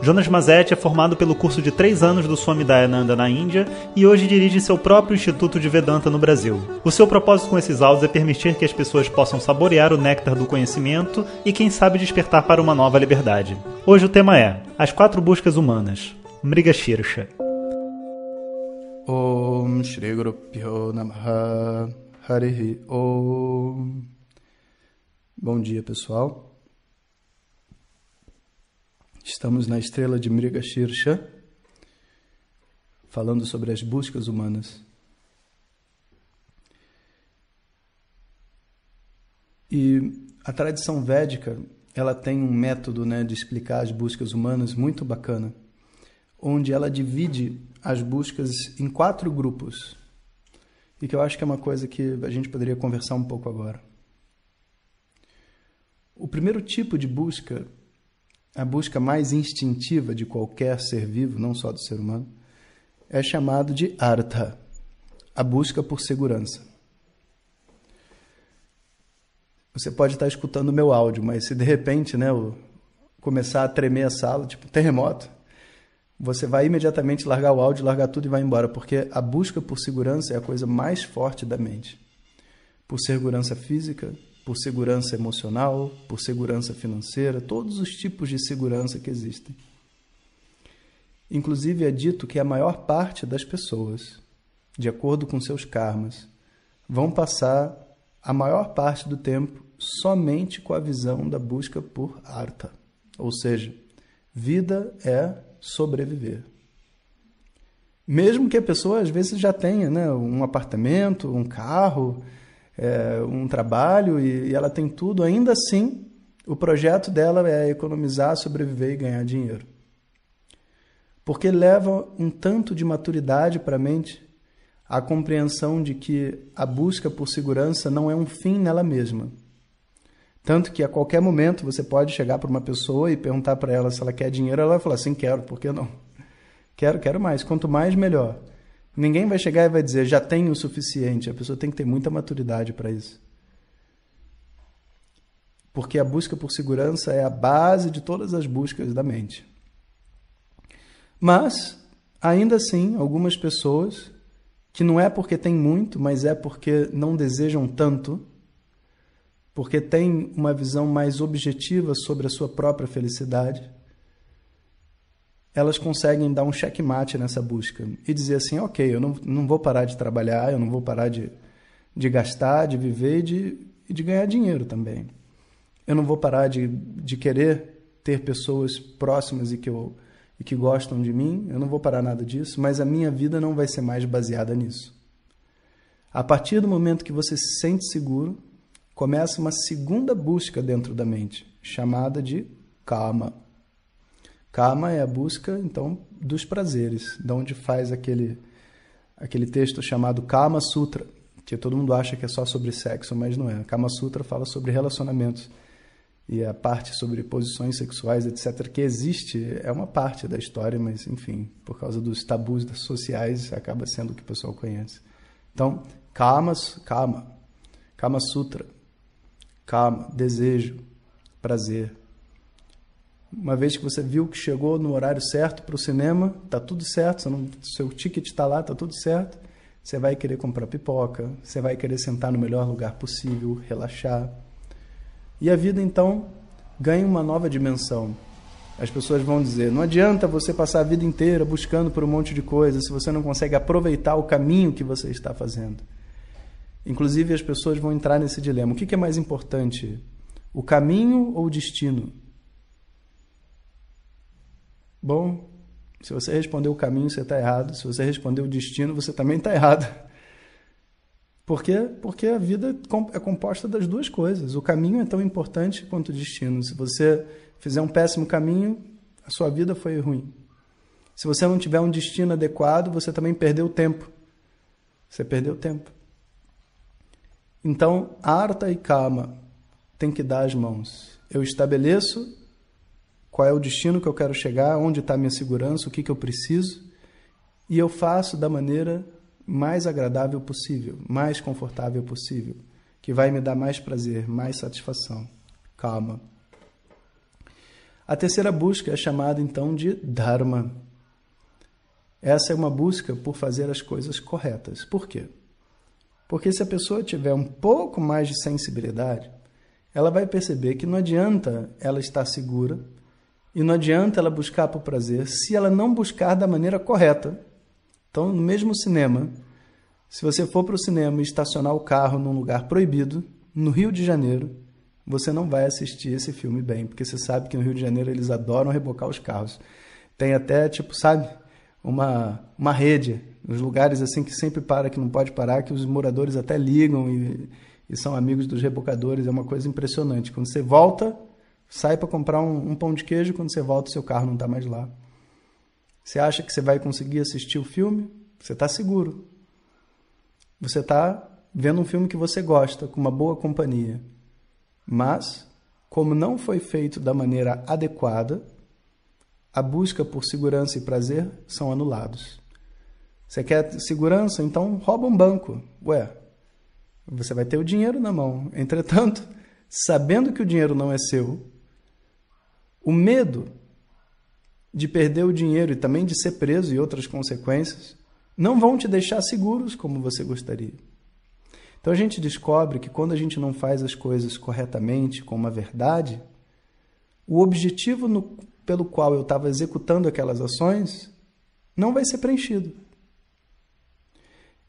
Jonas Mazetti é formado pelo curso de três anos do Swami Dayananda na Índia e hoje dirige seu próprio Instituto de Vedanta no Brasil. O seu propósito com esses áudios é permitir que as pessoas possam saborear o néctar do conhecimento e, quem sabe, despertar para uma nova liberdade. Hoje o tema é As Quatro Buscas Humanas, Mrigashirsha. Om Shri Guru Pyo Namaha Harihi Om Bom dia pessoal Estamos na estrela de Mrigashirsha falando sobre as buscas humanas e a tradição védica ela tem um método né, de explicar as buscas humanas muito bacana onde ela divide as buscas em quatro grupos. E que eu acho que é uma coisa que a gente poderia conversar um pouco agora. O primeiro tipo de busca, a busca mais instintiva de qualquer ser vivo, não só do ser humano, é chamado de artha, a busca por segurança. Você pode estar escutando o meu áudio, mas se de repente, né, começar a tremer a sala, tipo terremoto, você vai imediatamente largar o áudio, largar tudo e vai embora, porque a busca por segurança é a coisa mais forte da mente. Por segurança física, por segurança emocional, por segurança financeira, todos os tipos de segurança que existem. Inclusive é dito que a maior parte das pessoas, de acordo com seus karmas, vão passar a maior parte do tempo somente com a visão da busca por artha. Ou seja, vida é sobreviver. Mesmo que a pessoa às vezes já tenha né, um apartamento, um carro, é, um trabalho e, e ela tem tudo, ainda assim o projeto dela é economizar, sobreviver e ganhar dinheiro. Porque leva um tanto de maturidade para a mente a compreensão de que a busca por segurança não é um fim nela mesma. Tanto que a qualquer momento você pode chegar para uma pessoa e perguntar para ela se ela quer dinheiro, ela vai falar assim: quero, por que não? Quero, quero mais. Quanto mais, melhor. Ninguém vai chegar e vai dizer já tenho o suficiente. A pessoa tem que ter muita maturidade para isso. Porque a busca por segurança é a base de todas as buscas da mente. Mas, ainda assim, algumas pessoas, que não é porque tem muito, mas é porque não desejam tanto, porque tem uma visão mais objetiva sobre a sua própria felicidade, elas conseguem dar um checkmate nessa busca e dizer assim: ok, eu não, não vou parar de trabalhar, eu não vou parar de, de gastar, de viver e de, de ganhar dinheiro também. Eu não vou parar de, de querer ter pessoas próximas e que, eu, e que gostam de mim, eu não vou parar nada disso, mas a minha vida não vai ser mais baseada nisso. A partir do momento que você se sente seguro, começa uma segunda busca dentro da mente, chamada de kama. Kama é a busca, então, dos prazeres, de onde faz aquele, aquele texto chamado Kama Sutra, que todo mundo acha que é só sobre sexo, mas não é. Kama Sutra fala sobre relacionamentos. E a parte sobre posições sexuais, etc., que existe, é uma parte da história, mas, enfim, por causa dos tabus sociais, acaba sendo o que o pessoal conhece. Então, Kama, Kama, Kama Sutra, calma, desejo, prazer. Uma vez que você viu que chegou no horário certo para o cinema, tá tudo certo, não, seu ticket está lá, tá tudo certo. Você vai querer comprar pipoca, você vai querer sentar no melhor lugar possível, relaxar. E a vida então ganha uma nova dimensão. As pessoas vão dizer: não adianta você passar a vida inteira buscando por um monte de coisa se você não consegue aproveitar o caminho que você está fazendo. Inclusive, as pessoas vão entrar nesse dilema: o que é mais importante, o caminho ou o destino? Bom, se você respondeu o caminho, você está errado. Se você respondeu o destino, você também está errado. Por quê? Porque a vida é composta das duas coisas. O caminho é tão importante quanto o destino. Se você fizer um péssimo caminho, a sua vida foi ruim. Se você não tiver um destino adequado, você também perdeu tempo. Você perdeu tempo. Então, arta e kama tem que dar as mãos. Eu estabeleço qual é o destino que eu quero chegar, onde está a minha segurança, o que, que eu preciso, e eu faço da maneira mais agradável possível, mais confortável possível, que vai me dar mais prazer, mais satisfação. Calma. A terceira busca é chamada então de Dharma. Essa é uma busca por fazer as coisas corretas. Por quê? Porque se a pessoa tiver um pouco mais de sensibilidade, ela vai perceber que não adianta ela estar segura e não adianta ela buscar por prazer se ela não buscar da maneira correta. Então, no mesmo cinema, se você for para o cinema e estacionar o carro num lugar proibido, no Rio de Janeiro, você não vai assistir esse filme bem, porque você sabe que no Rio de Janeiro eles adoram rebocar os carros. Tem até, tipo, sabe, uma, uma rede, nos lugares assim que sempre para, que não pode parar, que os moradores até ligam e, e são amigos dos rebocadores. É uma coisa impressionante. Quando você volta, sai para comprar um, um, pão de queijo, quando você volta, o seu carro não está mais lá. Você acha que você vai conseguir assistir o filme? Você está seguro. Você está vendo um filme que você gosta, com uma boa companhia. Mas, como não foi feito da maneira adequada, a busca por segurança e prazer são anulados. Você quer segurança? Então rouba um banco. Ué, você vai ter o dinheiro na mão. Entretanto, sabendo que o dinheiro não é seu, o medo de perder o dinheiro e também de ser preso e outras consequências não vão te deixar seguros como você gostaria. Então a gente descobre que quando a gente não faz as coisas corretamente, com uma verdade, o objetivo no, pelo qual eu estava executando aquelas ações não vai ser preenchido.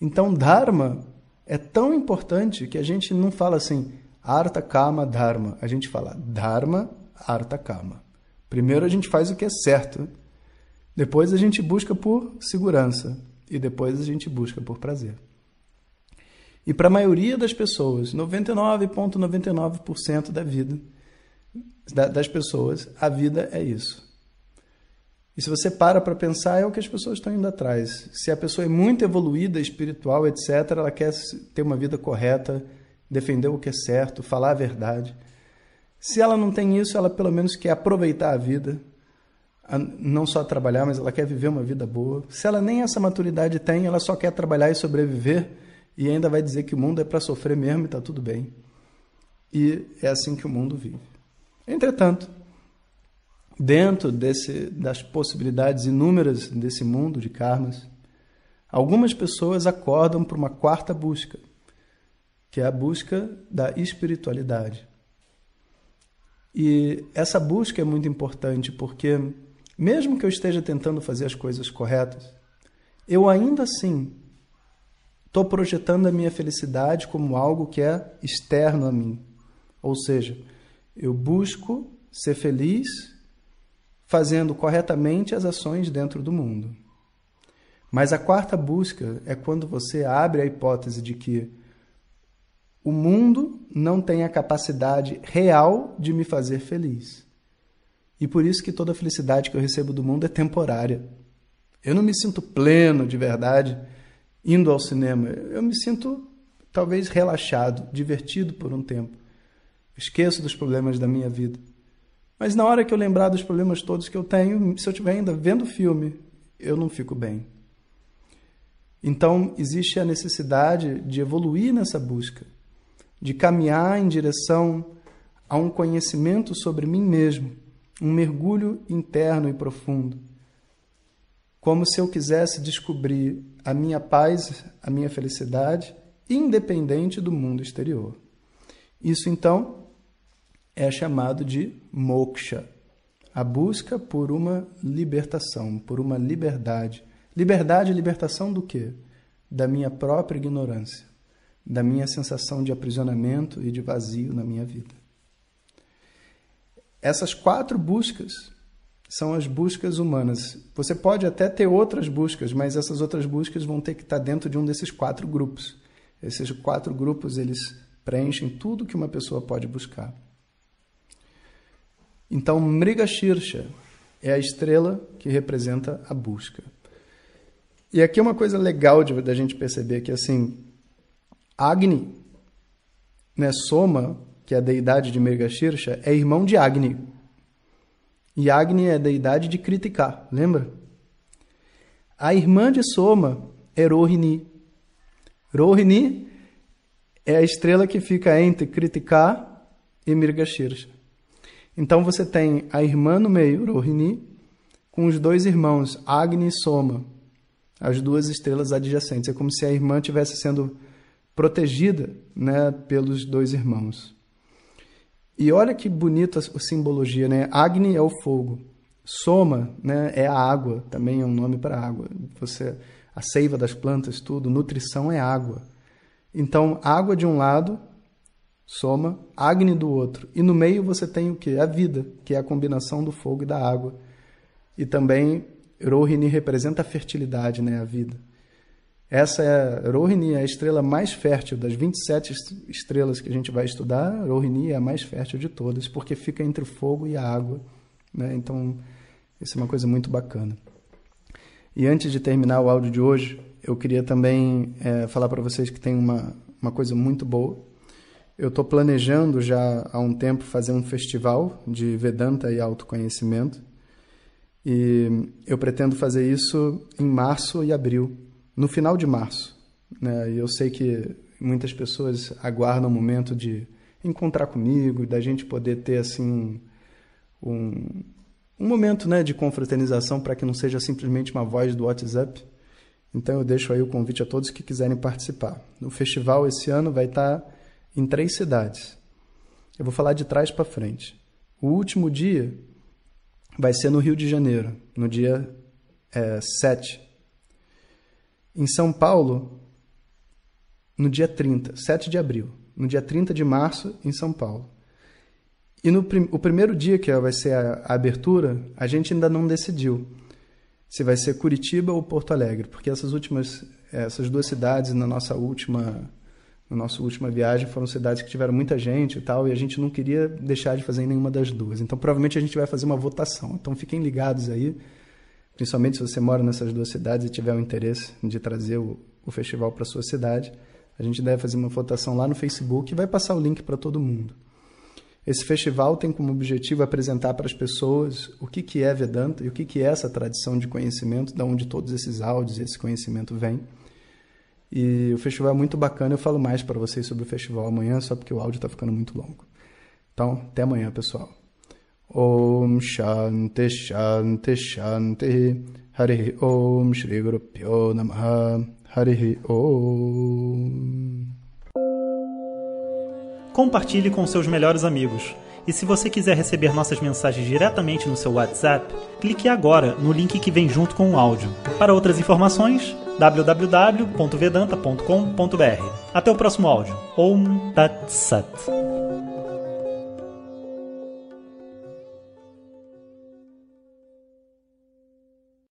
Então, Dharma é tão importante que a gente não fala assim, Arta Kama Dharma. A gente fala Dharma Arta Kama. Primeiro a gente faz o que é certo, depois a gente busca por segurança e depois a gente busca por prazer. E para a maioria das pessoas, 99,99% ,99 da vida, das pessoas, a vida é isso. E se você para para pensar, é o que as pessoas estão indo atrás. Se a pessoa é muito evoluída, espiritual, etc., ela quer ter uma vida correta, defender o que é certo, falar a verdade. Se ela não tem isso, ela pelo menos quer aproveitar a vida, não só trabalhar, mas ela quer viver uma vida boa. Se ela nem essa maturidade tem, ela só quer trabalhar e sobreviver e ainda vai dizer que o mundo é para sofrer mesmo e está tudo bem. E é assim que o mundo vive. Entretanto, dentro desse, das possibilidades inúmeras desse mundo de karmas, algumas pessoas acordam para uma quarta busca, que é a busca da espiritualidade. E essa busca é muito importante porque, mesmo que eu esteja tentando fazer as coisas corretas, eu ainda assim estou projetando a minha felicidade como algo que é externo a mim. Ou seja, eu busco ser feliz fazendo corretamente as ações dentro do mundo. Mas a quarta busca é quando você abre a hipótese de que o mundo não tem a capacidade real de me fazer feliz. E por isso que toda a felicidade que eu recebo do mundo é temporária. Eu não me sinto pleno de verdade indo ao cinema. Eu me sinto talvez relaxado, divertido por um tempo. Esqueço dos problemas da minha vida. Mas na hora que eu lembrar dos problemas todos que eu tenho, se eu estiver ainda vendo filme, eu não fico bem. Então, existe a necessidade de evoluir nessa busca, de caminhar em direção a um conhecimento sobre mim mesmo, um mergulho interno e profundo como se eu quisesse descobrir a minha paz, a minha felicidade, independente do mundo exterior. Isso então é chamado de moksha, a busca por uma libertação, por uma liberdade. Liberdade e libertação do quê? Da minha própria ignorância, da minha sensação de aprisionamento e de vazio na minha vida. Essas quatro buscas são as buscas humanas. Você pode até ter outras buscas, mas essas outras buscas vão ter que estar dentro de um desses quatro grupos. Esses quatro grupos eles preenchem tudo que uma pessoa pode buscar. Então, Mrigashirsha é a estrela que representa a busca. E aqui é uma coisa legal da gente perceber que assim, Agni, né, Soma, que é a deidade de Mrigashirsha, é irmão de Agni. E Agni é a deidade de criticar, lembra? A irmã de Soma é Rohini. Rohini é a estrela que fica entre criticar e Mirgashirsha. Então você tem a irmã no meio, Rohini, com os dois irmãos, Agni e Soma, as duas estrelas adjacentes. É como se a irmã estivesse sendo protegida né, pelos dois irmãos. E olha que bonita a simbologia, né? Agni é o fogo, Soma, né, é a água, também é um nome para água. Você a seiva das plantas, tudo, nutrição é água. Então, água de um lado, Soma, Agni do outro. E no meio você tem o que? A vida, que é a combinação do fogo e da água. E também Rohini representa a fertilidade, né, a vida. Essa é Rohini é a estrela mais fértil das 27 estrelas que a gente vai estudar. Rohini é a mais fértil de todas, porque fica entre o fogo e a água. Né? Então, isso é uma coisa muito bacana. E antes de terminar o áudio de hoje, eu queria também é, falar para vocês que tem uma, uma coisa muito boa. Eu estou planejando já há um tempo fazer um festival de Vedanta e autoconhecimento. E eu pretendo fazer isso em março e abril no final de março. Né? E eu sei que muitas pessoas aguardam o momento de encontrar comigo, da gente poder ter assim um, um momento né, de confraternização para que não seja simplesmente uma voz do WhatsApp. Então eu deixo aí o convite a todos que quiserem participar. O festival esse ano vai estar em três cidades. Eu vou falar de trás para frente. O último dia vai ser no Rio de Janeiro, no dia é, 7 em São Paulo, no dia 30, 7 de abril, no dia 30 de março, em São Paulo. E no o primeiro dia que vai ser a, a abertura, a gente ainda não decidiu se vai ser Curitiba ou Porto Alegre, porque essas últimas, essas duas cidades na nossa última, na nossa última viagem foram cidades que tiveram muita gente e tal, e a gente não queria deixar de fazer nenhuma das duas. Então, provavelmente a gente vai fazer uma votação. Então, fiquem ligados aí principalmente se você mora nessas duas cidades e tiver o interesse de trazer o, o festival para sua cidade, a gente deve fazer uma votação lá no Facebook e vai passar o link para todo mundo. Esse festival tem como objetivo apresentar para as pessoas o que, que é Vedanta e o que, que é essa tradição de conhecimento, da onde todos esses áudios e esse conhecimento vem. E o festival é muito bacana, eu falo mais para vocês sobre o festival amanhã, só porque o áudio está ficando muito longo. Então, até amanhã, pessoal. Om Shanti Shanti Shanti Hari Om Shri Guru Pyo Namaha Hari Om Compartilhe com seus melhores amigos. E se você quiser receber nossas mensagens diretamente no seu WhatsApp, clique agora no link que vem junto com o áudio. Para outras informações, www.vedanta.com.br. Até o próximo áudio. Om Tat Sat.